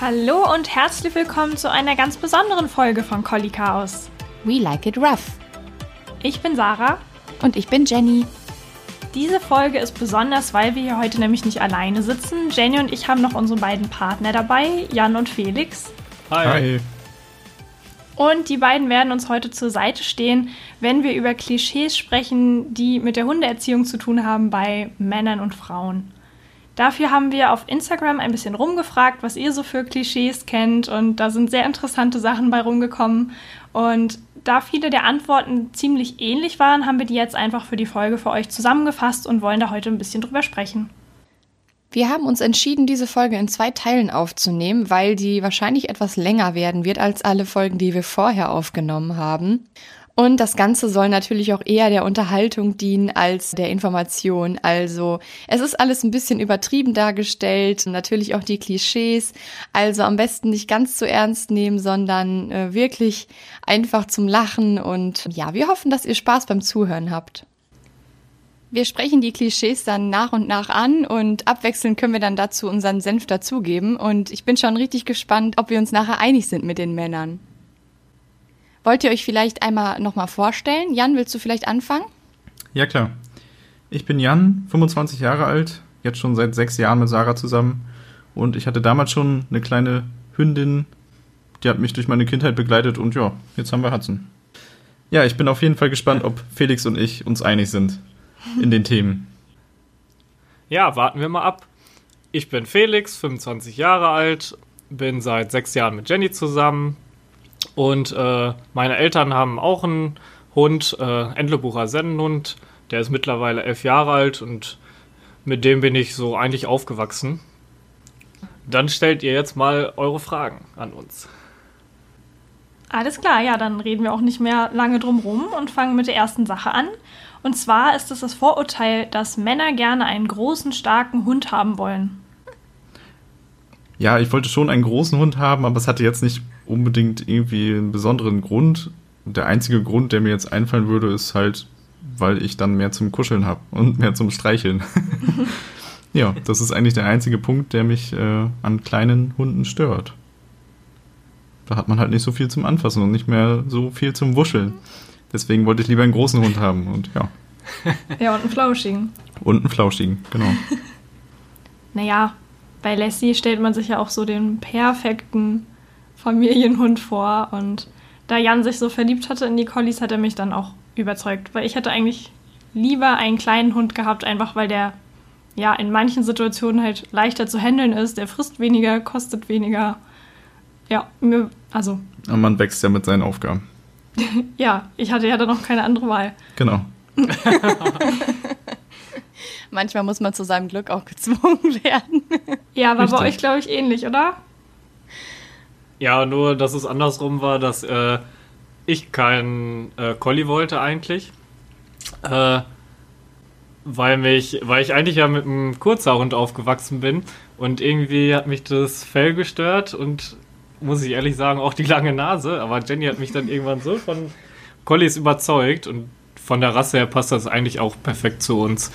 Hallo und herzlich willkommen zu einer ganz besonderen Folge von Collie Chaos. We like it rough. Ich bin Sarah. Und ich bin Jenny. Diese Folge ist besonders, weil wir hier heute nämlich nicht alleine sitzen. Jenny und ich haben noch unsere beiden Partner dabei, Jan und Felix. Hi. Hi. Und die beiden werden uns heute zur Seite stehen, wenn wir über Klischees sprechen, die mit der Hundeerziehung zu tun haben bei Männern und Frauen. Dafür haben wir auf Instagram ein bisschen rumgefragt, was ihr so für Klischees kennt und da sind sehr interessante Sachen bei rumgekommen. Und da viele der Antworten ziemlich ähnlich waren, haben wir die jetzt einfach für die Folge für euch zusammengefasst und wollen da heute ein bisschen drüber sprechen. Wir haben uns entschieden, diese Folge in zwei Teilen aufzunehmen, weil die wahrscheinlich etwas länger werden wird als alle Folgen, die wir vorher aufgenommen haben. Und das Ganze soll natürlich auch eher der Unterhaltung dienen als der Information. Also es ist alles ein bisschen übertrieben dargestellt, natürlich auch die Klischees. Also am besten nicht ganz zu ernst nehmen, sondern äh, wirklich einfach zum Lachen. Und ja, wir hoffen, dass ihr Spaß beim Zuhören habt. Wir sprechen die Klischees dann nach und nach an und abwechselnd können wir dann dazu unseren Senf dazugeben. Und ich bin schon richtig gespannt, ob wir uns nachher einig sind mit den Männern. Wollt ihr euch vielleicht einmal nochmal vorstellen? Jan, willst du vielleicht anfangen? Ja, klar. Ich bin Jan, 25 Jahre alt, jetzt schon seit sechs Jahren mit Sarah zusammen. Und ich hatte damals schon eine kleine Hündin, die hat mich durch meine Kindheit begleitet und ja, jetzt haben wir Hudson. Ja, ich bin auf jeden Fall gespannt, ob Felix und ich uns einig sind in den Themen. Ja, warten wir mal ab. Ich bin Felix, 25 Jahre alt, bin seit sechs Jahren mit Jenny zusammen, und äh, meine Eltern haben auch einen Hund, äh, Entlebucher Sennenhund. Der ist mittlerweile elf Jahre alt und mit dem bin ich so eigentlich aufgewachsen. Dann stellt ihr jetzt mal eure Fragen an uns. Alles klar, ja, dann reden wir auch nicht mehr lange drum rum und fangen mit der ersten Sache an. Und zwar ist es das Vorurteil, dass Männer gerne einen großen, starken Hund haben wollen. Ja, ich wollte schon einen großen Hund haben, aber es hatte jetzt nicht unbedingt irgendwie einen besonderen Grund. Der einzige Grund, der mir jetzt einfallen würde, ist halt, weil ich dann mehr zum Kuscheln habe und mehr zum Streicheln. ja, das ist eigentlich der einzige Punkt, der mich äh, an kleinen Hunden stört. Da hat man halt nicht so viel zum Anfassen und nicht mehr so viel zum Wuscheln. Deswegen wollte ich lieber einen großen Hund haben und ja. Ja, und einen flauschigen. Und einen flauschigen, genau. naja, bei Lassie stellt man sich ja auch so den perfekten Familienhund vor. Und da Jan sich so verliebt hatte in die Collies, hat er mich dann auch überzeugt. Weil ich hätte eigentlich lieber einen kleinen Hund gehabt, einfach weil der ja in manchen Situationen halt leichter zu handeln ist. Der frisst weniger, kostet weniger. Ja, mir, also. Und man wächst ja mit seinen Aufgaben. ja, ich hatte ja dann noch keine andere Wahl. Genau. Manchmal muss man zu seinem Glück auch gezwungen werden. ja, war Richtig. bei euch, glaube ich, ähnlich, oder? Ja, nur dass es andersrum war, dass äh, ich keinen äh, Collie wollte eigentlich. Äh, weil mich, weil ich eigentlich ja mit einem Kurzhaarhund aufgewachsen bin und irgendwie hat mich das Fell gestört und muss ich ehrlich sagen, auch die lange Nase. Aber Jenny hat mich dann irgendwann so von Collies überzeugt und von der Rasse her passt das eigentlich auch perfekt zu uns.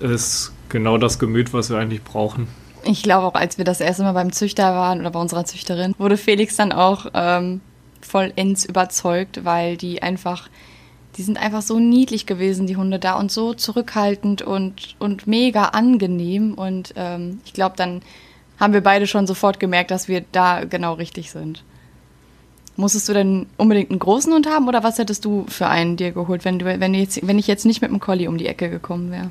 Ist genau das Gemüt, was wir eigentlich brauchen. Ich glaube auch, als wir das erste Mal beim Züchter waren oder bei unserer Züchterin, wurde Felix dann auch ähm, vollends überzeugt, weil die einfach, die sind einfach so niedlich gewesen, die Hunde da und so zurückhaltend und, und mega angenehm. Und ähm, ich glaube, dann haben wir beide schon sofort gemerkt, dass wir da genau richtig sind. Musstest du denn unbedingt einen großen Hund haben oder was hättest du für einen dir geholt, wenn, du, wenn, du jetzt, wenn ich jetzt nicht mit einem Collie um die Ecke gekommen wäre?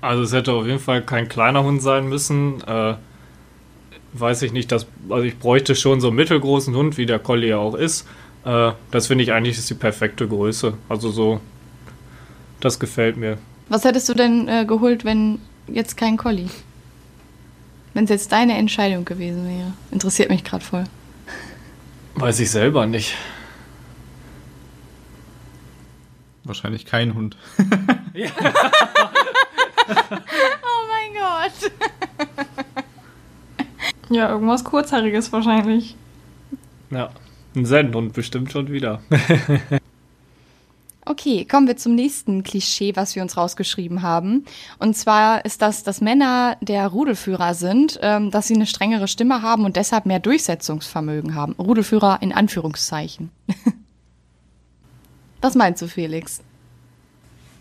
Also es hätte auf jeden Fall kein kleiner Hund sein müssen. Äh, weiß ich nicht, dass, also ich bräuchte schon so einen mittelgroßen Hund, wie der Collie ja auch ist. Äh, das finde ich eigentlich ist die perfekte Größe. Also so, das gefällt mir. Was hättest du denn äh, geholt, wenn jetzt kein Collie? Wenn es jetzt deine Entscheidung gewesen wäre. Interessiert mich gerade voll. Weiß ich selber nicht. Wahrscheinlich kein Hund. ja. Oh mein Gott. ja, irgendwas Kurzhaariges wahrscheinlich. Ja, ein Sennhund bestimmt schon wieder. Okay, kommen wir zum nächsten Klischee, was wir uns rausgeschrieben haben. Und zwar ist das, dass Männer der Rudelführer sind, ähm, dass sie eine strengere Stimme haben und deshalb mehr Durchsetzungsvermögen haben. Rudelführer in Anführungszeichen. was meinst du, Felix?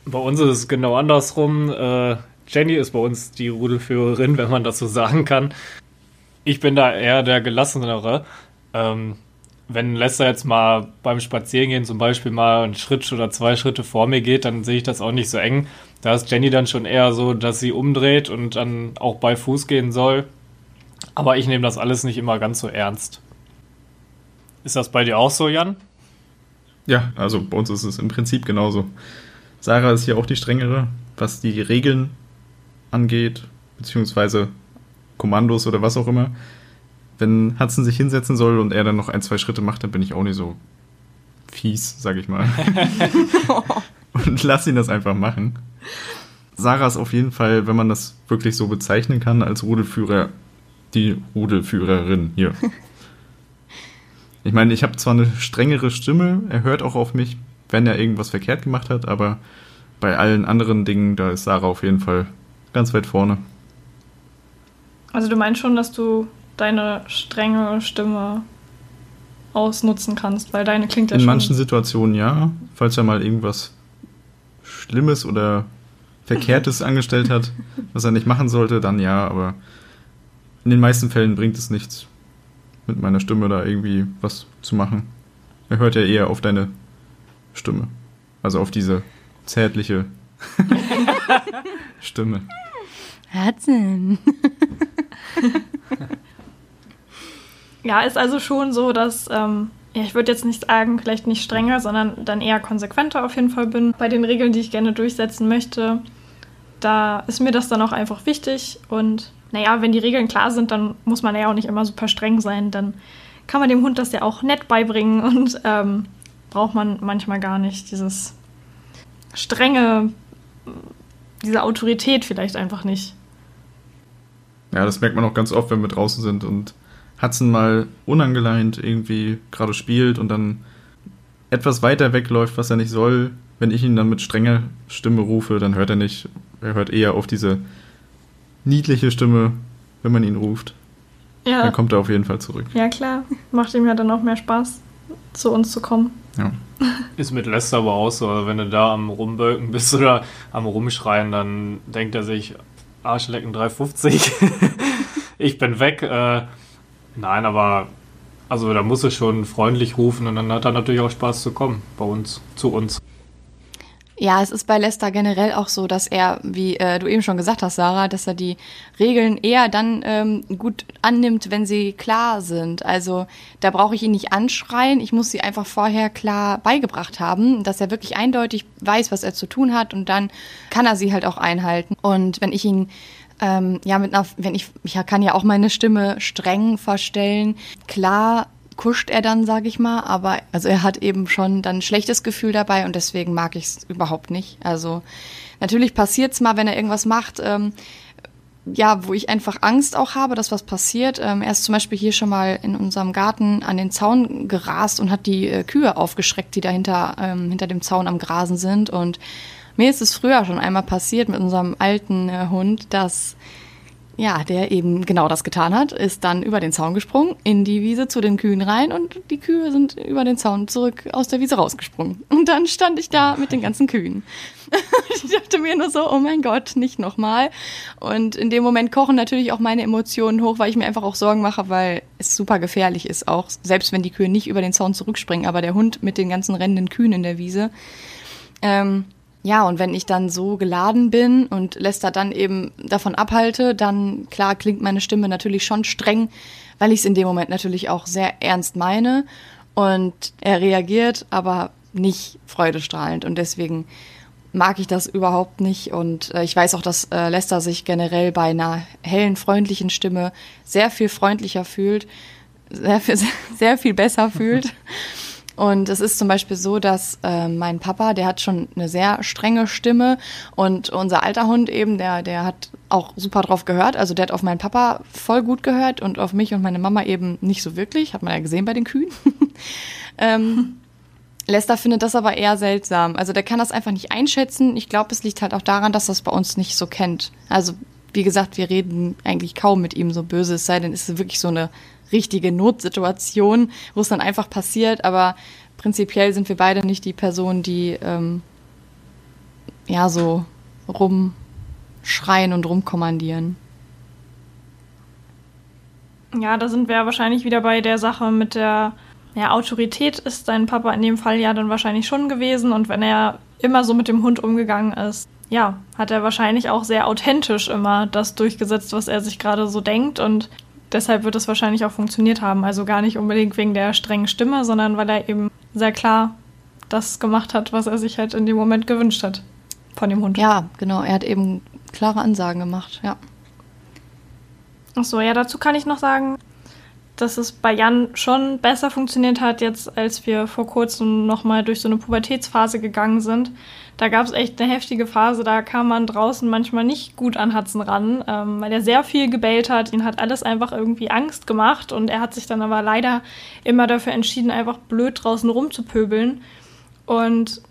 Bei uns ist es genau andersrum. Äh, Jenny ist bei uns die Rudelführerin, wenn man das so sagen kann. Ich bin da eher der gelassenere. Ähm, wenn Lester jetzt mal beim Spazierengehen zum Beispiel mal einen Schritt oder zwei Schritte vor mir geht, dann sehe ich das auch nicht so eng. Da ist Jenny dann schon eher so, dass sie umdreht und dann auch bei Fuß gehen soll. Aber ich nehme das alles nicht immer ganz so ernst. Ist das bei dir auch so, Jan? Ja, also bei uns ist es im Prinzip genauso. Sarah ist hier auch die strengere, was die Regeln angeht, beziehungsweise Kommandos oder was auch immer wenn Hudson sich hinsetzen soll und er dann noch ein, zwei Schritte macht, dann bin ich auch nicht so fies, sag ich mal. und lass ihn das einfach machen. Sarah ist auf jeden Fall, wenn man das wirklich so bezeichnen kann, als Rudelführer, die Rudelführerin hier. Ich meine, ich habe zwar eine strengere Stimme, er hört auch auf mich, wenn er irgendwas verkehrt gemacht hat, aber bei allen anderen Dingen, da ist Sarah auf jeden Fall ganz weit vorne. Also du meinst schon, dass du deine strenge Stimme ausnutzen kannst, weil deine klingt ja In schon manchen Situationen ja, falls er mal irgendwas Schlimmes oder Verkehrtes angestellt hat, was er nicht machen sollte, dann ja, aber in den meisten Fällen bringt es nichts, mit meiner Stimme da irgendwie was zu machen. Er hört ja eher auf deine Stimme. Also auf diese zärtliche Stimme. Herzen. Ja, ist also schon so, dass ähm, ja, ich würde jetzt nicht sagen, vielleicht nicht strenger, sondern dann eher konsequenter auf jeden Fall bin bei den Regeln, die ich gerne durchsetzen möchte. Da ist mir das dann auch einfach wichtig und naja, wenn die Regeln klar sind, dann muss man ja auch nicht immer super streng sein. Dann kann man dem Hund das ja auch nett beibringen und ähm, braucht man manchmal gar nicht dieses strenge, diese Autorität vielleicht einfach nicht. Ja, das merkt man auch ganz oft, wenn wir draußen sind und Hudson mal unangeleint irgendwie gerade spielt und dann etwas weiter wegläuft, was er nicht soll. Wenn ich ihn dann mit strenger Stimme rufe, dann hört er nicht. Er hört eher auf diese niedliche Stimme, wenn man ihn ruft. Ja. Dann kommt er auf jeden Fall zurück. Ja, klar. Macht ihm ja dann auch mehr Spaß, zu uns zu kommen. Ja. Ist mit Lester aber auch so. Also wenn du da am Rumbölken bist oder am Rumschreien, dann denkt er sich, Arschlecken 350. ich bin weg. Äh, Nein, aber also da muss es schon freundlich rufen und dann hat er natürlich auch Spaß zu kommen bei uns, zu uns. Ja, es ist bei Lester generell auch so, dass er, wie äh, du eben schon gesagt hast, Sarah, dass er die Regeln eher dann ähm, gut annimmt, wenn sie klar sind. Also da brauche ich ihn nicht anschreien, ich muss sie einfach vorher klar beigebracht haben, dass er wirklich eindeutig weiß, was er zu tun hat und dann kann er sie halt auch einhalten. Und wenn ich ihn ähm, ja, mit einer, wenn ich, ich kann ja auch meine Stimme streng verstellen. Klar kuscht er dann, sage ich mal, aber also er hat eben schon dann ein schlechtes Gefühl dabei und deswegen mag ich es überhaupt nicht. Also natürlich passiert's mal, wenn er irgendwas macht. Ähm, ja, wo ich einfach Angst auch habe, dass was passiert. Ähm, er ist zum Beispiel hier schon mal in unserem Garten an den Zaun gerast und hat die äh, Kühe aufgeschreckt, die dahinter ähm, hinter dem Zaun am Grasen sind. Und mir ist es früher schon einmal passiert mit unserem alten äh, Hund, dass ja, der eben genau das getan hat, ist dann über den Zaun gesprungen, in die Wiese zu den Kühen rein und die Kühe sind über den Zaun zurück aus der Wiese rausgesprungen. Und dann stand ich da mit den ganzen Kühen. ich dachte mir nur so, oh mein Gott, nicht nochmal. Und in dem Moment kochen natürlich auch meine Emotionen hoch, weil ich mir einfach auch Sorgen mache, weil es super gefährlich ist, auch selbst wenn die Kühe nicht über den Zaun zurückspringen, aber der Hund mit den ganzen rennenden Kühen in der Wiese. Ähm, ja, und wenn ich dann so geladen bin und Lester dann eben davon abhalte, dann klar klingt meine Stimme natürlich schon streng, weil ich es in dem Moment natürlich auch sehr ernst meine. Und er reagiert, aber nicht freudestrahlend. Und deswegen mag ich das überhaupt nicht. Und äh, ich weiß auch, dass äh, Lester sich generell bei einer hellen, freundlichen Stimme sehr viel freundlicher fühlt, sehr viel, sehr viel besser fühlt. Und es ist zum Beispiel so, dass äh, mein Papa, der hat schon eine sehr strenge Stimme und unser alter Hund eben, der, der hat auch super drauf gehört. Also der hat auf meinen Papa voll gut gehört und auf mich und meine Mama eben nicht so wirklich. Hat man ja gesehen bei den Kühen. ähm, Lester findet das aber eher seltsam. Also der kann das einfach nicht einschätzen. Ich glaube, es liegt halt auch daran, dass das bei uns nicht so kennt. Also wie gesagt, wir reden eigentlich kaum mit ihm so böse, es sei denn, es ist wirklich so eine richtige Notsituation, wo es dann einfach passiert. Aber prinzipiell sind wir beide nicht die Person, die ähm, ja so rumschreien und rumkommandieren. Ja, da sind wir wahrscheinlich wieder bei der Sache mit der ja, Autorität ist dein Papa in dem Fall ja dann wahrscheinlich schon gewesen und wenn er immer so mit dem Hund umgegangen ist, ja, hat er wahrscheinlich auch sehr authentisch immer das durchgesetzt, was er sich gerade so denkt und deshalb wird es wahrscheinlich auch funktioniert haben. Also gar nicht unbedingt wegen der strengen Stimme, sondern weil er eben sehr klar das gemacht hat, was er sich halt in dem Moment gewünscht hat von dem Hund. Ja, genau. Er hat eben klare Ansagen gemacht, ja. Ach so, ja, dazu kann ich noch sagen, dass es bei Jan schon besser funktioniert hat, jetzt als wir vor kurzem nochmal durch so eine Pubertätsphase gegangen sind. Da gab es echt eine heftige Phase, da kam man draußen manchmal nicht gut an Hudson ran, ähm, weil er sehr viel gebellt hat. Ihn hat alles einfach irgendwie Angst gemacht und er hat sich dann aber leider immer dafür entschieden, einfach blöd draußen rumzupöbeln. Und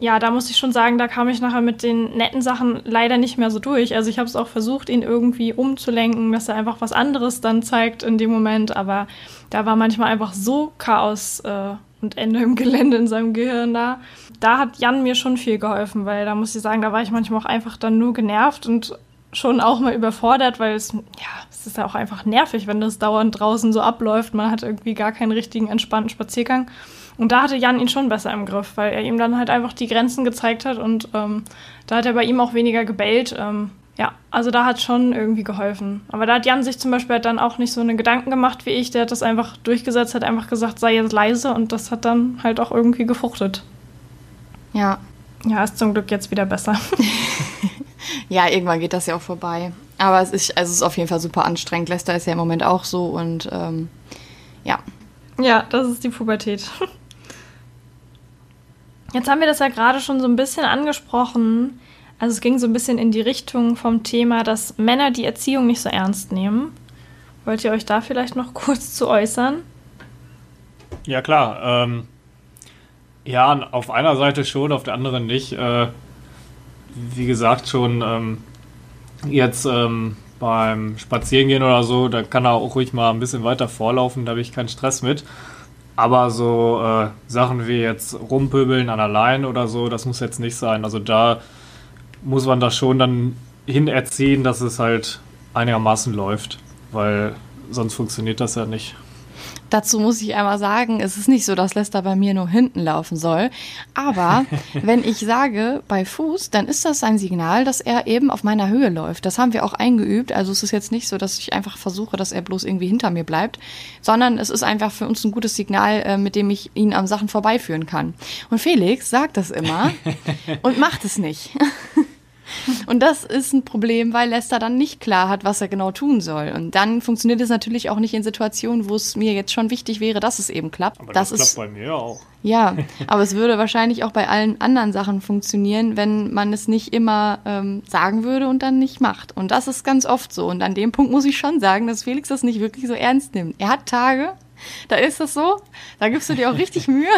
ja, da muss ich schon sagen, da kam ich nachher mit den netten Sachen leider nicht mehr so durch. Also ich habe es auch versucht, ihn irgendwie umzulenken, dass er einfach was anderes dann zeigt in dem Moment. Aber da war manchmal einfach so Chaos äh, und Ende im Gelände in seinem Gehirn da. Da hat Jan mir schon viel geholfen, weil da muss ich sagen, da war ich manchmal auch einfach dann nur genervt und schon auch mal überfordert, weil es, ja, es ist ja auch einfach nervig, wenn das dauernd draußen so abläuft. Man hat irgendwie gar keinen richtigen entspannten Spaziergang. Und da hatte Jan ihn schon besser im Griff, weil er ihm dann halt einfach die Grenzen gezeigt hat und ähm, da hat er bei ihm auch weniger gebellt. Ähm, ja, also da hat schon irgendwie geholfen. Aber da hat Jan sich zum Beispiel halt dann auch nicht so eine Gedanken gemacht wie ich. Der hat das einfach durchgesetzt, hat einfach gesagt, sei jetzt leise und das hat dann halt auch irgendwie gefruchtet. Ja. Ja, ist zum Glück jetzt wieder besser. ja, irgendwann geht das ja auch vorbei. Aber es ist, also es ist auf jeden Fall super anstrengend. Lester ist ja im Moment auch so und ähm, ja. Ja, das ist die Pubertät. Jetzt haben wir das ja gerade schon so ein bisschen angesprochen. Also es ging so ein bisschen in die Richtung vom Thema, dass Männer die Erziehung nicht so ernst nehmen. Wollt ihr euch da vielleicht noch kurz zu äußern? Ja klar. Ähm, ja, auf einer Seite schon, auf der anderen nicht. Äh, wie gesagt schon, ähm, jetzt ähm, beim Spazierengehen oder so, da kann er auch ruhig mal ein bisschen weiter vorlaufen, da habe ich keinen Stress mit. Aber so äh, Sachen wie jetzt rumpöbeln an allein oder so, das muss jetzt nicht sein. Also da muss man das schon dann hinerziehen, dass es halt einigermaßen läuft, weil sonst funktioniert das ja nicht. Dazu muss ich einmal sagen, es ist nicht so, dass Lester bei mir nur hinten laufen soll. Aber wenn ich sage bei Fuß, dann ist das ein Signal, dass er eben auf meiner Höhe läuft. Das haben wir auch eingeübt. Also es ist jetzt nicht so, dass ich einfach versuche, dass er bloß irgendwie hinter mir bleibt, sondern es ist einfach für uns ein gutes Signal, äh, mit dem ich ihn am Sachen vorbeiführen kann. Und Felix sagt das immer und macht es nicht. Und das ist ein Problem, weil Lester dann nicht klar hat, was er genau tun soll. Und dann funktioniert es natürlich auch nicht in Situationen, wo es mir jetzt schon wichtig wäre, dass es eben klappt. Aber das, das klappt ist, bei mir auch. Ja, aber es würde wahrscheinlich auch bei allen anderen Sachen funktionieren, wenn man es nicht immer ähm, sagen würde und dann nicht macht. Und das ist ganz oft so. Und an dem Punkt muss ich schon sagen, dass Felix das nicht wirklich so ernst nimmt. Er hat Tage, da ist das so, da gibst du dir auch richtig Mühe.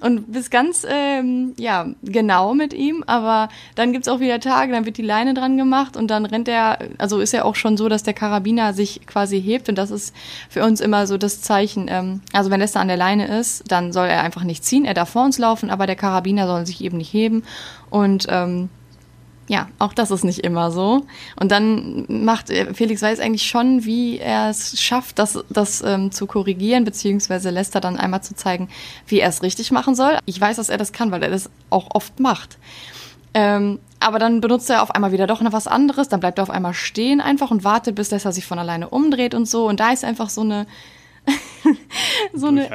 Und bist ganz ähm, ja, genau mit ihm, aber dann gibt es auch wieder Tage, dann wird die Leine dran gemacht und dann rennt er, also ist ja auch schon so, dass der Karabiner sich quasi hebt. Und das ist für uns immer so das Zeichen, ähm, also wenn Lester an der Leine ist, dann soll er einfach nicht ziehen, er darf vor uns laufen, aber der Karabiner soll sich eben nicht heben. Und ähm, ja, auch das ist nicht immer so. Und dann macht äh, Felix weiß eigentlich schon, wie er es schafft, das, das ähm, zu korrigieren, beziehungsweise lässt er dann einmal zu zeigen, wie er es richtig machen soll. Ich weiß, dass er das kann, weil er das auch oft macht. Ähm, aber dann benutzt er auf einmal wieder doch noch was anderes, dann bleibt er auf einmal stehen einfach und wartet, bis er sich von alleine umdreht und so. Und da ist einfach so eine, so eine.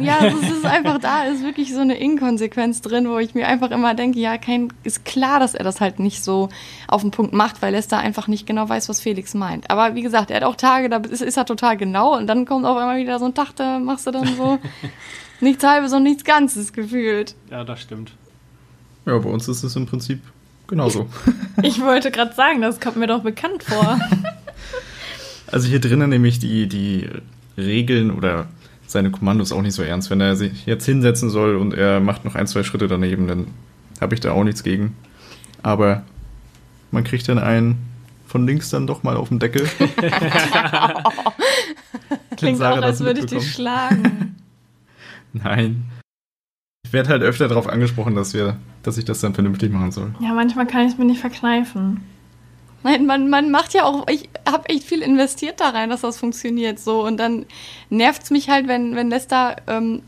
Ja, es ist einfach da, ist wirklich so eine Inkonsequenz drin, wo ich mir einfach immer denke, ja, kein, ist klar, dass er das halt nicht so auf den Punkt macht, weil Lester einfach nicht genau weiß, was Felix meint. Aber wie gesagt, er hat auch Tage, da ist, ist er total genau und dann kommt auf einmal wieder so ein Tag, da machst du dann so nichts halbes und nichts Ganzes gefühlt. Ja, das stimmt. Ja, bei uns ist es im Prinzip genauso. ich wollte gerade sagen, das kommt mir doch bekannt vor. Also hier drinnen nämlich die, die Regeln oder seine Kommandos auch nicht so ernst. Wenn er sich jetzt hinsetzen soll und er macht noch ein, zwei Schritte daneben, dann habe ich da auch nichts gegen. Aber man kriegt dann einen von links dann doch mal auf den Deckel. Klingt Sarah auch, als würde ich dich schlagen. Nein. Ich werde halt öfter darauf angesprochen, dass wir, dass ich das dann vernünftig machen soll. Ja, manchmal kann ich es mir nicht verkneifen. Nein, man, man macht ja auch, ich habe echt viel investiert da rein, dass das funktioniert so. Und dann nervt es mich halt, wenn, wenn Lester ähm,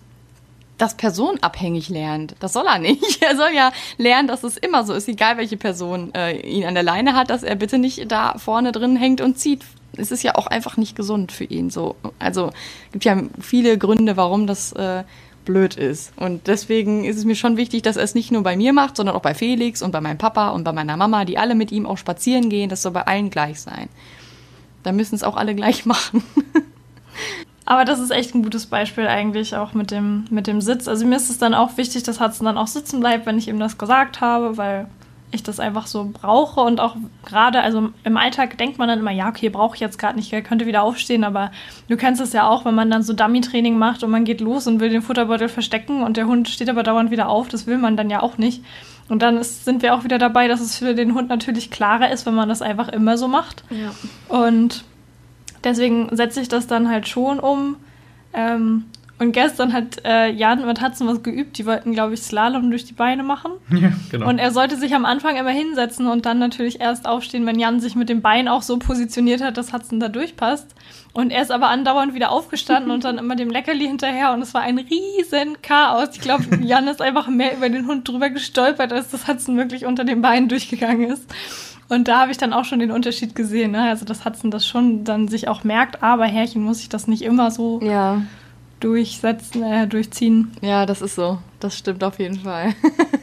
das personabhängig lernt. Das soll er nicht. Er soll ja lernen, dass es immer so ist, egal welche Person äh, ihn an der Leine hat, dass er bitte nicht da vorne drin hängt und zieht. Es ist ja auch einfach nicht gesund für ihn so. Also gibt ja viele Gründe, warum das äh, blöd ist. Und deswegen ist es mir schon wichtig, dass er es nicht nur bei mir macht, sondern auch bei Felix und bei meinem Papa und bei meiner Mama, die alle mit ihm auch spazieren gehen. Das soll bei allen gleich sein. Da müssen es auch alle gleich machen. Aber das ist echt ein gutes Beispiel eigentlich auch mit dem, mit dem Sitz. Also mir ist es dann auch wichtig, dass Hudson dann auch sitzen bleibt, wenn ich ihm das gesagt habe, weil ich das einfach so brauche und auch gerade, also im Alltag denkt man dann immer, ja, okay, brauche ich jetzt gerade nicht, er könnte wieder aufstehen, aber du kennst es ja auch, wenn man dann so Dummy-Training macht und man geht los und will den Futterbeutel verstecken und der Hund steht aber dauernd wieder auf, das will man dann ja auch nicht. Und dann ist, sind wir auch wieder dabei, dass es für den Hund natürlich klarer ist, wenn man das einfach immer so macht. Ja. Und deswegen setze ich das dann halt schon um. Ähm, und gestern hat äh, Jan mit Hudson was geübt. Die wollten, glaube ich, Slalom durch die Beine machen. Ja, genau. Und er sollte sich am Anfang immer hinsetzen und dann natürlich erst aufstehen, wenn Jan sich mit dem Bein auch so positioniert hat, dass Hudson da durchpasst. Und er ist aber andauernd wieder aufgestanden und dann immer dem Leckerli hinterher und es war ein riesen Chaos. Ich glaube, Jan ist einfach mehr über den Hund drüber gestolpert, als das Hudson wirklich unter den Beinen durchgegangen ist. Und da habe ich dann auch schon den Unterschied gesehen. Ne? Also, dass Hudson das schon dann sich auch merkt, aber Herrchen muss ich das nicht immer so ja durchsetzen, äh, durchziehen. Ja, das ist so. Das stimmt auf jeden Fall.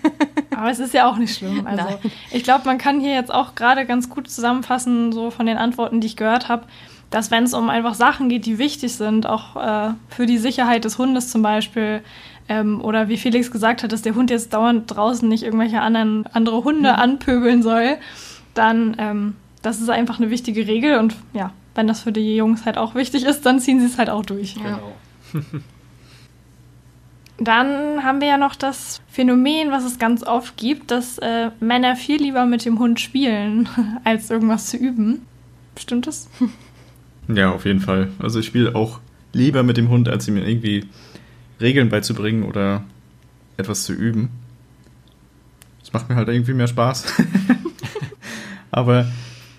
Aber es ist ja auch nicht schlimm. Also Nein. ich glaube, man kann hier jetzt auch gerade ganz gut zusammenfassen, so von den Antworten, die ich gehört habe, dass wenn es um einfach Sachen geht, die wichtig sind, auch äh, für die Sicherheit des Hundes zum Beispiel, ähm, oder wie Felix gesagt hat, dass der Hund jetzt dauernd draußen nicht irgendwelche anderen andere Hunde mhm. anpöbeln soll, dann ähm, das ist einfach eine wichtige Regel und ja, wenn das für die Jungs halt auch wichtig ist, dann ziehen sie es halt auch durch. Ja. Genau. Dann haben wir ja noch das Phänomen, was es ganz oft gibt, dass äh, Männer viel lieber mit dem Hund spielen, als irgendwas zu üben. Stimmt das? Ja, auf jeden Fall. Also ich spiele auch lieber mit dem Hund, als ihm irgendwie Regeln beizubringen oder etwas zu üben. Das macht mir halt irgendwie mehr Spaß. Aber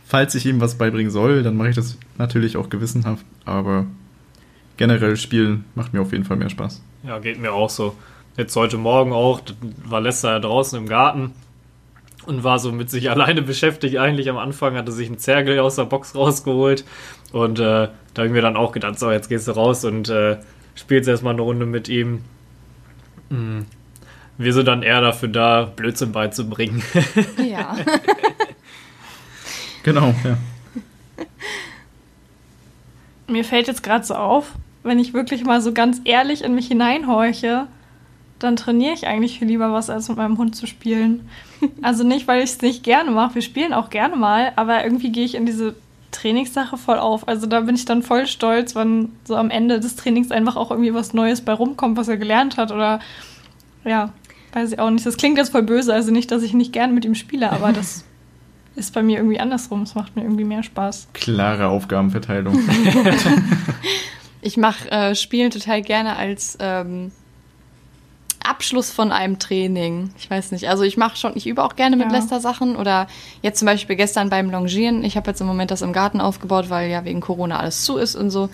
falls ich ihm was beibringen soll, dann mache ich das natürlich auch gewissenhaft. Aber generell spielen macht mir auf jeden Fall mehr Spaß. Ja, geht mir auch so. Jetzt heute Morgen auch, war Lester ja draußen im Garten und war so mit sich alleine beschäftigt. Eigentlich am Anfang hatte sich ein Zergel aus der Box rausgeholt und äh, da haben wir dann auch gedacht, so jetzt gehst du raus und äh, spielst erstmal eine Runde mit ihm. Mhm. Wir sind dann eher dafür da, Blödsinn beizubringen. Ja. genau, ja. Mir fällt jetzt gerade so auf, wenn ich wirklich mal so ganz ehrlich in mich hineinhorche, dann trainiere ich eigentlich viel lieber was, als mit meinem Hund zu spielen. Also nicht, weil ich es nicht gerne mache. Wir spielen auch gerne mal, aber irgendwie gehe ich in diese Trainingssache voll auf. Also da bin ich dann voll stolz, wenn so am Ende des Trainings einfach auch irgendwie was Neues bei rumkommt, was er gelernt hat oder ja, weiß ich auch nicht. Das klingt jetzt voll böse, also nicht, dass ich nicht gern mit ihm spiele, aber das ist bei mir irgendwie andersrum. Es macht mir irgendwie mehr Spaß. Klare Aufgabenverteilung. Ich mache äh, Spielen total gerne als ähm, Abschluss von einem Training. Ich weiß nicht. Also ich mache schon, ich übe auch gerne mit ja. Lester Sachen oder jetzt zum Beispiel gestern beim Longieren. Ich habe jetzt im Moment das im Garten aufgebaut, weil ja wegen Corona alles zu ist und so.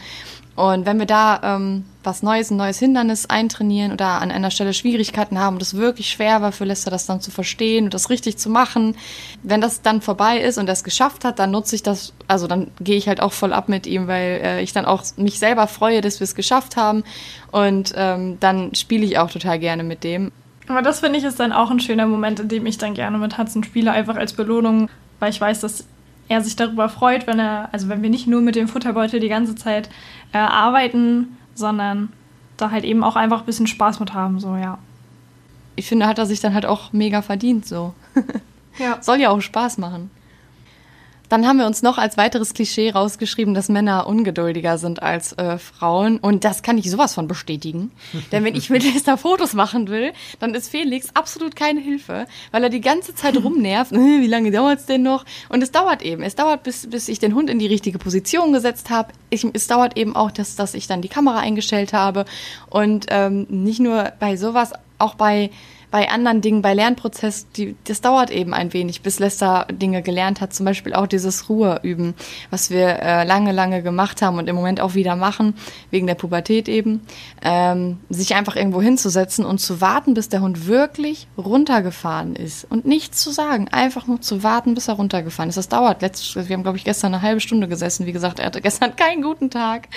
Und wenn wir da ähm, was Neues, ein neues Hindernis eintrainieren oder an einer Stelle Schwierigkeiten haben und es wirklich schwer war für Lester, das dann zu verstehen und das richtig zu machen, wenn das dann vorbei ist und er es geschafft hat, dann nutze ich das, also dann gehe ich halt auch voll ab mit ihm, weil äh, ich dann auch mich selber freue, dass wir es geschafft haben und ähm, dann spiele ich auch total gerne mit dem. Aber das finde ich ist dann auch ein schöner Moment, in dem ich dann gerne mit Hudson spiele, einfach als Belohnung, weil ich weiß, dass er sich darüber freut, wenn er, also wenn wir nicht nur mit dem Futterbeutel die ganze Zeit äh, arbeiten, sondern da halt eben auch einfach ein bisschen Spaß mit haben, so, ja. Ich finde, hat er sich dann halt auch mega verdient, so. ja. Soll ja auch Spaß machen. Dann haben wir uns noch als weiteres Klischee rausgeschrieben, dass Männer ungeduldiger sind als äh, Frauen. Und das kann ich sowas von bestätigen. Denn wenn ich mit Esther Fotos machen will, dann ist Felix absolut keine Hilfe, weil er die ganze Zeit rumnervt. Wie lange dauert's denn noch? Und es dauert eben. Es dauert, bis, bis ich den Hund in die richtige Position gesetzt habe. es dauert eben auch, dass, dass ich dann die Kamera eingestellt habe. Und ähm, nicht nur bei sowas, auch bei bei anderen Dingen, bei Lernprozess, die, das dauert eben ein wenig, bis Lester Dinge gelernt hat. Zum Beispiel auch dieses Ruhe üben, was wir äh, lange, lange gemacht haben und im Moment auch wieder machen, wegen der Pubertät eben. Ähm, sich einfach irgendwo hinzusetzen und zu warten, bis der Hund wirklich runtergefahren ist. Und nichts zu sagen, einfach nur zu warten, bis er runtergefahren ist. Das dauert. Letzt, wir haben, glaube ich, gestern eine halbe Stunde gesessen. Wie gesagt, er hatte gestern keinen guten Tag.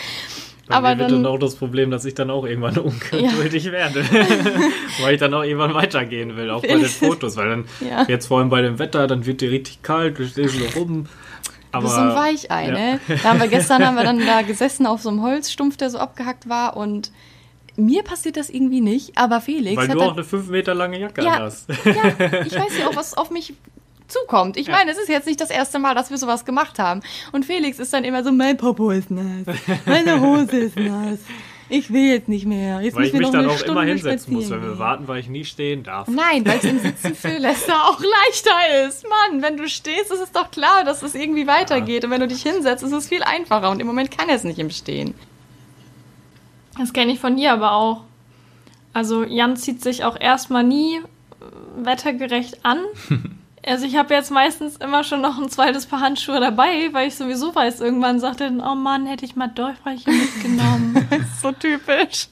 Bei aber mir wird dann, auch das Problem, dass ich dann auch irgendwann ungeduldig ja. werde. weil ich dann auch irgendwann weitergehen will, auch bei den Fotos. Weil dann, ja. jetzt vor allem bei dem Wetter, dann wird dir richtig kalt, du stehst so rum. Aber, du bist so ein Weichei, ja. ne? Da haben wir gestern haben wir dann da gesessen auf so einem Holzstumpf, der so abgehackt war und mir passiert das irgendwie nicht, aber Felix. Weil du auch eine fünf Meter lange Jacke ja, hast. Ja, ich weiß ja auch, was auf mich zukommt. Ich ja. meine, es ist jetzt nicht das erste Mal, dass wir sowas gemacht haben. Und Felix ist dann immer so, mein Popo ist nass, meine Hose ist nass. Ich will jetzt nicht mehr. Jetzt weil ich mich dann auch Stunde immer hinsetzen muss, wenn wir warten, weil ich nie stehen darf. Nein, weil es im Sitzen für Lester auch leichter ist. Mann, wenn du stehst, ist es doch klar, dass es irgendwie weitergeht. Ja. Und wenn du dich hinsetzt, ist es viel einfacher. Und im Moment kann er es nicht im Stehen. Das kenne ich von dir aber auch. Also Jan zieht sich auch erstmal nie wettergerecht an. Also ich habe jetzt meistens immer schon noch ein zweites Paar Handschuhe dabei, weil ich sowieso weiß, irgendwann sagt er dann, oh Mann, hätte ich mal Dolchbrecher mitgenommen. so typisch.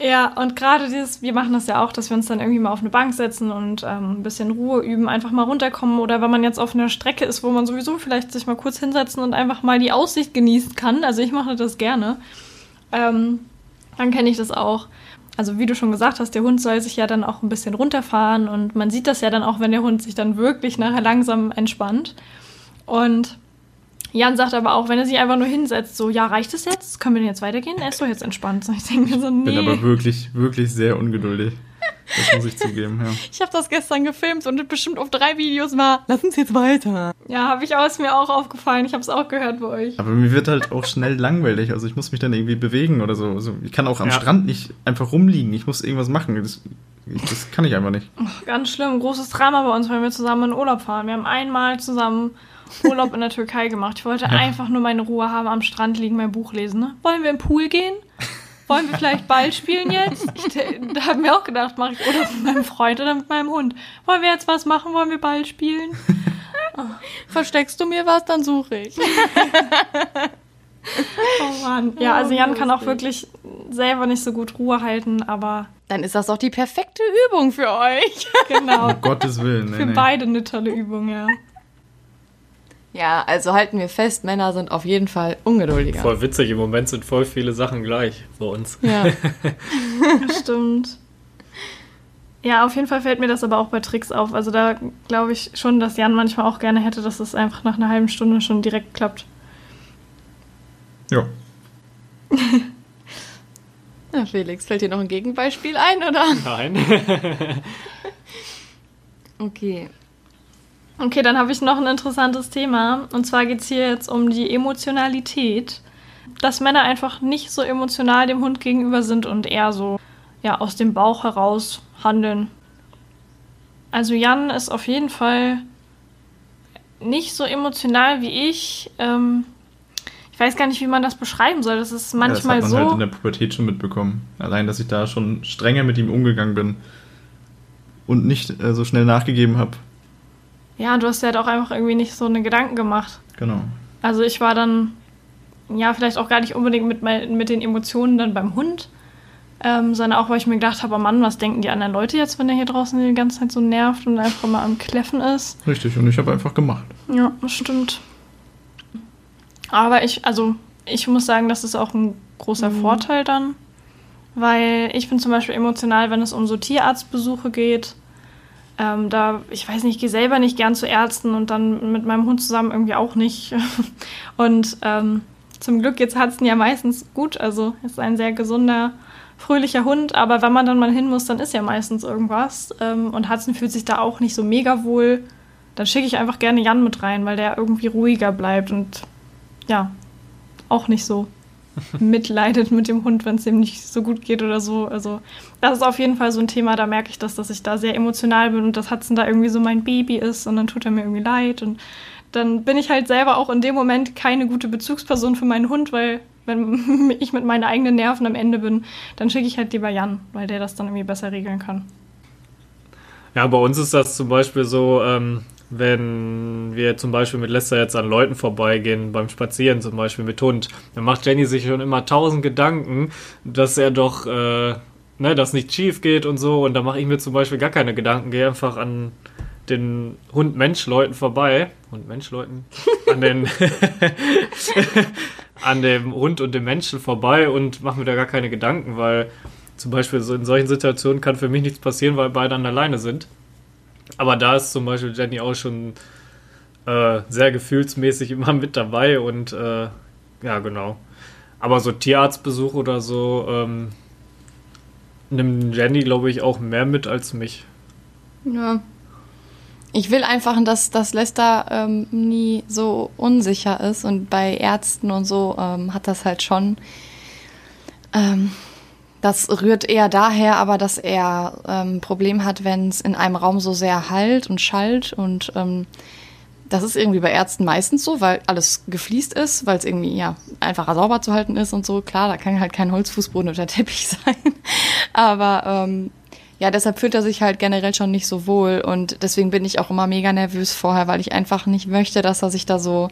Ja, und gerade dieses, wir machen das ja auch, dass wir uns dann irgendwie mal auf eine Bank setzen und ähm, ein bisschen Ruhe üben, einfach mal runterkommen oder wenn man jetzt auf einer Strecke ist, wo man sowieso vielleicht sich mal kurz hinsetzen und einfach mal die Aussicht genießen kann, also ich mache das gerne, ähm, dann kenne ich das auch also wie du schon gesagt hast, der Hund soll sich ja dann auch ein bisschen runterfahren und man sieht das ja dann auch, wenn der Hund sich dann wirklich nachher langsam entspannt. Und Jan sagt aber auch, wenn er sich einfach nur hinsetzt, so, ja, reicht es jetzt? Können wir denn jetzt weitergehen? Er ist doch jetzt entspannt. Und ich denke mir so, nee. Ich bin aber wirklich, wirklich sehr ungeduldig. Das muss ich zugeben, ja. Ich habe das gestern gefilmt und bestimmt auf drei Videos mal, lass uns jetzt weiter. Ja, habe ich auch, ist mir auch aufgefallen. Ich habe es auch gehört bei euch. Aber mir wird halt auch schnell langweilig. Also ich muss mich dann irgendwie bewegen oder so. Also ich kann auch am ja. Strand nicht einfach rumliegen. Ich muss irgendwas machen. Das, das kann ich einfach nicht. Oh, ganz schlimm. Großes Drama bei uns, wenn wir zusammen in Urlaub fahren. Wir haben einmal zusammen Urlaub in der Türkei gemacht. Ich wollte ja. einfach nur meine Ruhe haben, am Strand liegen, mein Buch lesen. Ne? Wollen wir im Pool gehen? Wollen wir vielleicht Ball spielen jetzt? Ich habe mir auch gedacht, mache ich oder mit meinem Freund oder mit meinem Hund. Wollen wir jetzt was machen? Wollen wir Ball spielen? Oh. Versteckst du mir was, dann suche ich. oh Mann. Ja, also Jan kann auch wirklich selber nicht so gut Ruhe halten, aber. Dann ist das doch die perfekte Übung für euch. Genau. Um Gottes Willen. Nee, für nee. beide eine tolle Übung, ja. Ja, also halten wir fest, Männer sind auf jeden Fall ungeduldiger. Voll witzig, im Moment sind voll viele Sachen gleich bei uns. Ja, stimmt. Ja, auf jeden Fall fällt mir das aber auch bei Tricks auf. Also da glaube ich schon, dass Jan manchmal auch gerne hätte, dass es einfach nach einer halben Stunde schon direkt klappt. Ja. Na, Felix, fällt dir noch ein Gegenbeispiel ein, oder? Nein. okay. Okay, dann habe ich noch ein interessantes Thema. Und zwar geht es hier jetzt um die Emotionalität. Dass Männer einfach nicht so emotional dem Hund gegenüber sind und eher so ja, aus dem Bauch heraus handeln. Also Jan ist auf jeden Fall nicht so emotional wie ich. Ähm, ich weiß gar nicht, wie man das beschreiben soll. Das ist manchmal ja, das hat man so. halt in der Pubertät schon mitbekommen. Allein, dass ich da schon strenger mit ihm umgegangen bin und nicht äh, so schnell nachgegeben habe. Ja, du hast ja halt auch einfach irgendwie nicht so eine Gedanken gemacht. Genau. Also ich war dann, ja, vielleicht auch gar nicht unbedingt mit, mit den Emotionen dann beim Hund, ähm, sondern auch, weil ich mir gedacht habe, oh Mann, was denken die anderen Leute jetzt, wenn der hier draußen die ganze Zeit so nervt und einfach mal am Kläffen ist. Richtig, und ich habe einfach gemacht. Ja, das stimmt. Aber ich, also ich muss sagen, das ist auch ein großer mhm. Vorteil dann, weil ich bin zum Beispiel emotional, wenn es um so Tierarztbesuche geht ähm, da, ich weiß nicht, ich gehe selber nicht gern zu Ärzten und dann mit meinem Hund zusammen irgendwie auch nicht. und ähm, zum Glück jetzt hat es ja meistens gut. Also ist ein sehr gesunder, fröhlicher Hund, aber wenn man dann mal hin muss, dann ist ja meistens irgendwas. Ähm, und Hudson fühlt sich da auch nicht so mega wohl. dann schicke ich einfach gerne Jan mit rein, weil der irgendwie ruhiger bleibt und ja, auch nicht so mitleidet mit dem Hund, wenn es ihm nicht so gut geht oder so. Also das ist auf jeden Fall so ein Thema, da merke ich das, dass ich da sehr emotional bin und dass Hudson da irgendwie so mein Baby ist und dann tut er mir irgendwie leid und dann bin ich halt selber auch in dem Moment keine gute Bezugsperson für meinen Hund, weil wenn ich mit meinen eigenen Nerven am Ende bin, dann schicke ich halt lieber Jan, weil der das dann irgendwie besser regeln kann. Ja, bei uns ist das zum Beispiel so, ähm, wenn wir zum Beispiel mit Lester jetzt an Leuten vorbeigehen, beim Spazieren zum Beispiel mit Hund, dann macht Jenny sich schon immer tausend Gedanken, dass er doch, äh, ne, dass nicht schief geht und so. Und da mache ich mir zum Beispiel gar keine Gedanken, gehe einfach an den Hund-Mensch-Leuten vorbei. Hund-Mensch-Leuten? An den. an dem Hund und dem Menschen vorbei und mache mir da gar keine Gedanken, weil zum Beispiel so in solchen Situationen kann für mich nichts passieren, weil beide an alleine sind. Aber da ist zum Beispiel Jenny auch schon äh, sehr gefühlsmäßig immer mit dabei und äh, ja, genau. Aber so Tierarztbesuch oder so ähm, nimmt Jenny, glaube ich, auch mehr mit als mich. Ja. Ich will einfach, dass, dass Lester ähm, nie so unsicher ist und bei Ärzten und so ähm, hat das halt schon. Das rührt eher daher, aber dass er ein ähm, Problem hat, wenn es in einem Raum so sehr halt und schallt. Und ähm, das ist irgendwie bei Ärzten meistens so, weil alles gefliest ist, weil es irgendwie ja einfacher sauber zu halten ist und so. Klar, da kann halt kein Holzfußboden oder Teppich sein. aber ähm, ja, deshalb fühlt er sich halt generell schon nicht so wohl. Und deswegen bin ich auch immer mega nervös vorher, weil ich einfach nicht möchte, dass er sich da so,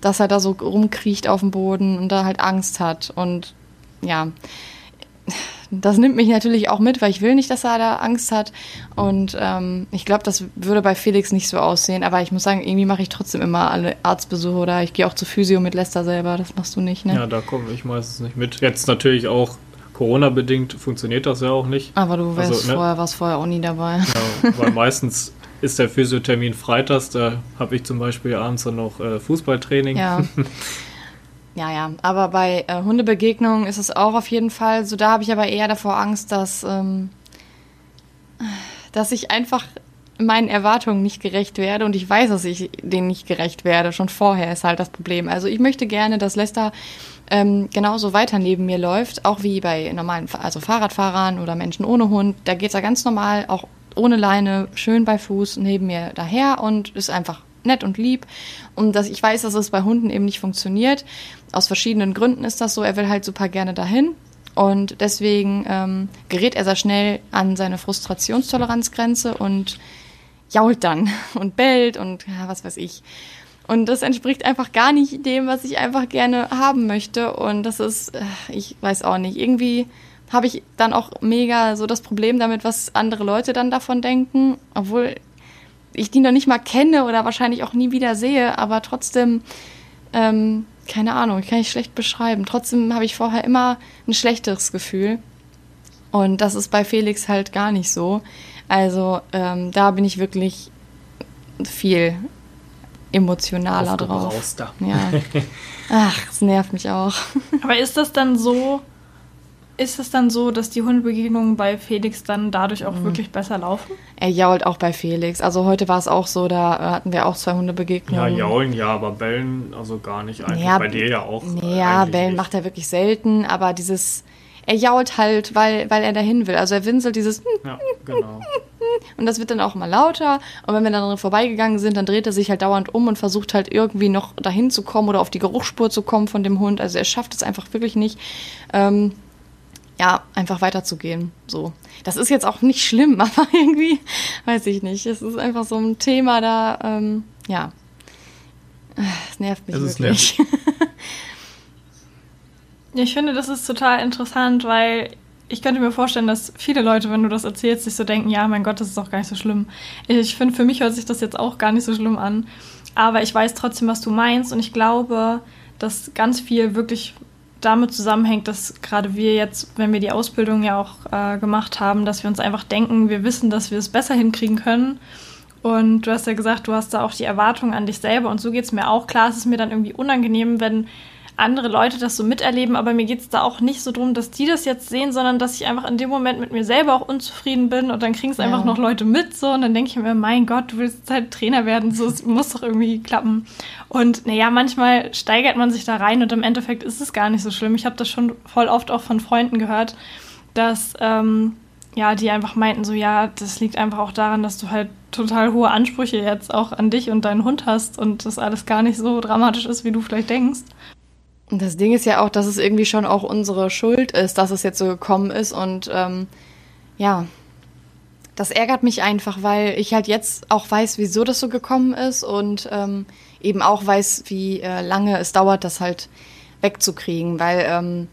dass er da so rumkriecht auf dem Boden und da halt Angst hat. Und ja das nimmt mich natürlich auch mit, weil ich will nicht, dass er da Angst hat. Und ähm, ich glaube, das würde bei Felix nicht so aussehen. Aber ich muss sagen, irgendwie mache ich trotzdem immer alle Arztbesuche oder ich gehe auch zu Physio mit Lester selber. Das machst du nicht, ne? Ja, da komme ich meistens nicht mit. Jetzt natürlich auch Corona-bedingt funktioniert das ja auch nicht. Aber du wärst also, ne? vorher, warst vorher auch nie dabei. Ja, weil meistens ist der Physiothermin freitags, da habe ich zum Beispiel abends dann noch äh, Fußballtraining. Ja. Ja, ja, aber bei äh, Hundebegegnungen ist es auch auf jeden Fall so. Da habe ich aber eher davor Angst, dass, ähm, dass ich einfach meinen Erwartungen nicht gerecht werde und ich weiß, dass ich denen nicht gerecht werde. Schon vorher ist halt das Problem. Also ich möchte gerne, dass Lester ähm, genauso weiter neben mir läuft, auch wie bei normalen, also Fahrradfahrern oder Menschen ohne Hund. Da geht er ganz normal, auch ohne Leine, schön bei Fuß neben mir daher und ist einfach nett und lieb. Und dass ich weiß, dass es bei Hunden eben nicht funktioniert. Aus verschiedenen Gründen ist das so. Er will halt super gerne dahin. Und deswegen ähm, gerät er sehr schnell an seine Frustrationstoleranzgrenze und jault dann und bellt und ja, was weiß ich. Und das entspricht einfach gar nicht dem, was ich einfach gerne haben möchte. Und das ist, äh, ich weiß auch nicht, irgendwie habe ich dann auch mega so das Problem damit, was andere Leute dann davon denken. Obwohl ich die noch nicht mal kenne oder wahrscheinlich auch nie wieder sehe, aber trotzdem, ähm, keine Ahnung, ich kann ich schlecht beschreiben. Trotzdem habe ich vorher immer ein schlechteres Gefühl. Und das ist bei Felix halt gar nicht so. Also ähm, da bin ich wirklich viel emotionaler drauf. Ja. Ach, es nervt mich auch. Aber ist das dann so, ist es dann so, dass die Hundebegegnungen bei Felix dann dadurch auch mhm. wirklich besser laufen? Er jault auch bei Felix. Also heute war es auch so, da hatten wir auch zwei Hundebegegnungen. Ja, jaulen ja, aber bellen also gar nicht eigentlich. Ja, bei dir ja auch. Ja, bellen nicht. macht er wirklich selten, aber dieses, er jault halt, weil, weil er dahin will. Also er winselt dieses ja, genau. und das wird dann auch mal lauter. Und wenn wir dann vorbeigegangen sind, dann dreht er sich halt dauernd um und versucht halt irgendwie noch dahin zu kommen oder auf die Geruchsspur zu kommen von dem Hund. Also er schafft es einfach wirklich nicht. Ähm, ja, einfach weiterzugehen. So. Das ist jetzt auch nicht schlimm, aber irgendwie, weiß ich nicht. Es ist einfach so ein Thema da, ähm, ja. Es nervt mich es wirklich. ich finde, das ist total interessant, weil ich könnte mir vorstellen, dass viele Leute, wenn du das erzählst, sich so denken, ja, mein Gott, das ist doch gar nicht so schlimm. Ich finde, für mich hört sich das jetzt auch gar nicht so schlimm an. Aber ich weiß trotzdem, was du meinst und ich glaube, dass ganz viel wirklich damit zusammenhängt, dass gerade wir jetzt, wenn wir die Ausbildung ja auch äh, gemacht haben, dass wir uns einfach denken, wir wissen, dass wir es besser hinkriegen können. Und du hast ja gesagt, du hast da auch die Erwartung an dich selber und so geht es mir auch. Klar, es ist mir dann irgendwie unangenehm, wenn andere Leute das so miterleben, aber mir geht es da auch nicht so drum, dass die das jetzt sehen, sondern dass ich einfach in dem Moment mit mir selber auch unzufrieden bin und dann kriegen es ja. einfach noch Leute mit so und dann denke ich mir, mein Gott, du willst halt Trainer werden, so es muss doch irgendwie klappen. Und naja, manchmal steigert man sich da rein und im Endeffekt ist es gar nicht so schlimm. Ich habe das schon voll oft auch von Freunden gehört, dass ähm, ja, die einfach meinten so, ja, das liegt einfach auch daran, dass du halt total hohe Ansprüche jetzt auch an dich und deinen Hund hast und das alles gar nicht so dramatisch ist, wie du vielleicht denkst. Das Ding ist ja auch, dass es irgendwie schon auch unsere Schuld ist, dass es jetzt so gekommen ist. Und ähm, ja, das ärgert mich einfach, weil ich halt jetzt auch weiß, wieso das so gekommen ist und ähm, eben auch weiß, wie äh, lange es dauert, das halt wegzukriegen, weil ähm,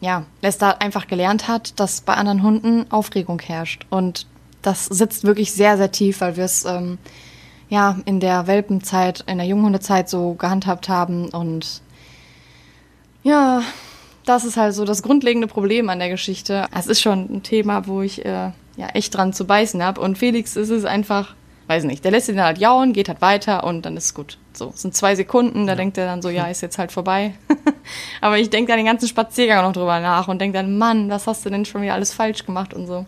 ja, Lester einfach gelernt hat, dass bei anderen Hunden Aufregung herrscht. Und das sitzt wirklich sehr, sehr tief, weil wir es ähm, ja in der Welpenzeit, in der Junghundezeit so gehandhabt haben und ja, das ist halt so das grundlegende Problem an der Geschichte. Es ist schon ein Thema, wo ich äh, ja echt dran zu beißen habe. Und Felix ist es einfach, weiß nicht, der lässt ihn halt jauen, geht halt weiter und dann ist es gut. So, es sind zwei Sekunden, da ja. denkt er dann so, ja, ist jetzt halt vorbei. Aber ich denke da den ganzen Spaziergang noch drüber nach und denke dann, Mann, was hast du denn schon wieder alles falsch gemacht und so.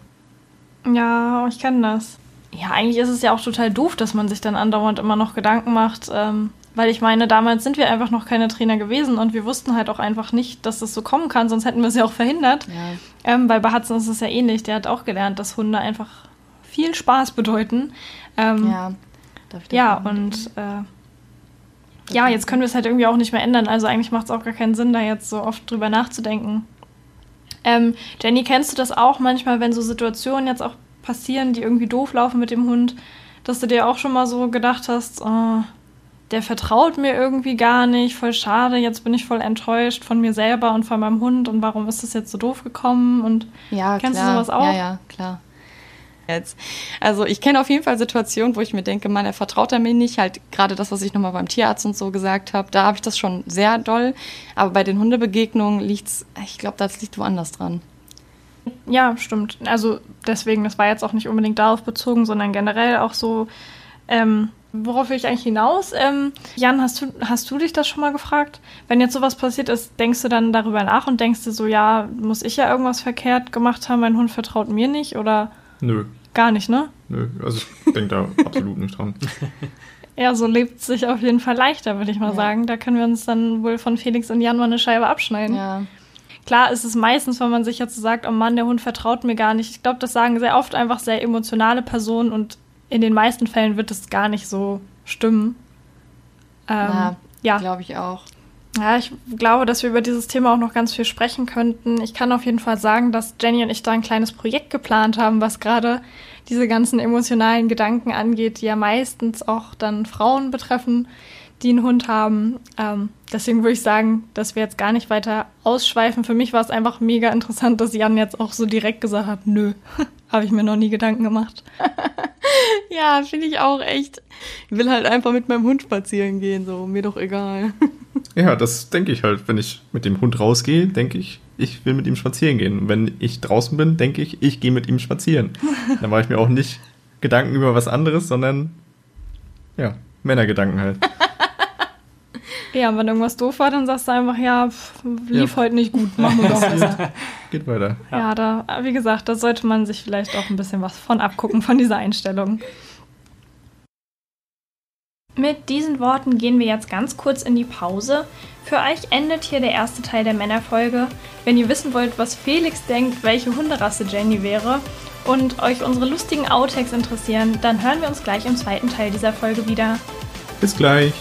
Ja, ich kenne das. Ja, eigentlich ist es ja auch total doof, dass man sich dann andauernd immer noch Gedanken macht, ähm, weil ich meine, damals sind wir einfach noch keine Trainer gewesen und wir wussten halt auch einfach nicht, dass das so kommen kann, sonst hätten wir es ja auch verhindert. Ja. Ähm, bei Hudson ist es ja ähnlich. Der hat auch gelernt, dass Hunde einfach viel Spaß bedeuten. Ähm, ja, ja und äh, ja, jetzt können wir es halt irgendwie auch nicht mehr ändern. Also eigentlich macht es auch gar keinen Sinn, da jetzt so oft drüber nachzudenken. Ähm, Jenny, kennst du das auch manchmal, wenn so Situationen jetzt auch passieren, die irgendwie doof laufen mit dem Hund, dass du dir auch schon mal so gedacht hast, oh, der vertraut mir irgendwie gar nicht, voll schade, jetzt bin ich voll enttäuscht von mir selber und von meinem Hund und warum ist das jetzt so doof gekommen und ja, kennst klar. du sowas auch? Ja, ja, klar. Jetzt. Also ich kenne auf jeden Fall Situationen, wo ich mir denke, man, er vertraut er mir nicht. Halt gerade das, was ich nochmal beim Tierarzt und so gesagt habe, da habe ich das schon sehr doll. Aber bei den Hundebegegnungen liegt's, ich glaube, das liegt woanders dran. Ja, stimmt. Also deswegen, das war jetzt auch nicht unbedingt darauf bezogen, sondern generell auch so, ähm, Worauf will ich eigentlich hinaus? Ähm, Jan, hast du, hast du dich das schon mal gefragt? Wenn jetzt sowas passiert ist, denkst du dann darüber nach und denkst du so, ja, muss ich ja irgendwas verkehrt gemacht haben, mein Hund vertraut mir nicht oder? Nö. Gar nicht, ne? Nö, also ich denke da absolut nicht dran. Ja, so lebt es sich auf jeden Fall leichter, würde ich mal ja. sagen. Da können wir uns dann wohl von Felix und Jan mal eine Scheibe abschneiden. Ja. Klar ist es meistens, wenn man sich jetzt so sagt, oh Mann, der Hund vertraut mir gar nicht. Ich glaube, das sagen sehr oft einfach sehr emotionale Personen und in den meisten Fällen wird es gar nicht so stimmen. Ähm, ja, ja. glaube ich auch. Ja, ich glaube, dass wir über dieses Thema auch noch ganz viel sprechen könnten. Ich kann auf jeden Fall sagen, dass Jenny und ich da ein kleines Projekt geplant haben, was gerade diese ganzen emotionalen Gedanken angeht, die ja meistens auch dann Frauen betreffen, die einen Hund haben. Ähm, deswegen würde ich sagen, dass wir jetzt gar nicht weiter ausschweifen. Für mich war es einfach mega interessant, dass Jan jetzt auch so direkt gesagt hat, nö, habe ich mir noch nie Gedanken gemacht. Ja, finde ich auch echt. Ich will halt einfach mit meinem Hund spazieren gehen, so, mir doch egal. ja, das denke ich halt. Wenn ich mit dem Hund rausgehe, denke ich, ich will mit ihm spazieren gehen. Und wenn ich draußen bin, denke ich, ich gehe mit ihm spazieren. Dann mache ich mir auch nicht Gedanken über was anderes, sondern ja, Männergedanken halt. Ja, wenn irgendwas doof war, dann sagst du einfach, ja, pff, lief ja. heute nicht gut, machen wir doch besser. Geht weiter. Ja. ja, da, wie gesagt, da sollte man sich vielleicht auch ein bisschen was von abgucken, von dieser Einstellung. Mit diesen Worten gehen wir jetzt ganz kurz in die Pause. Für euch endet hier der erste Teil der Männerfolge. Wenn ihr wissen wollt, was Felix denkt, welche Hunderasse Jenny wäre und euch unsere lustigen Outtakes interessieren, dann hören wir uns gleich im zweiten Teil dieser Folge wieder. Bis gleich.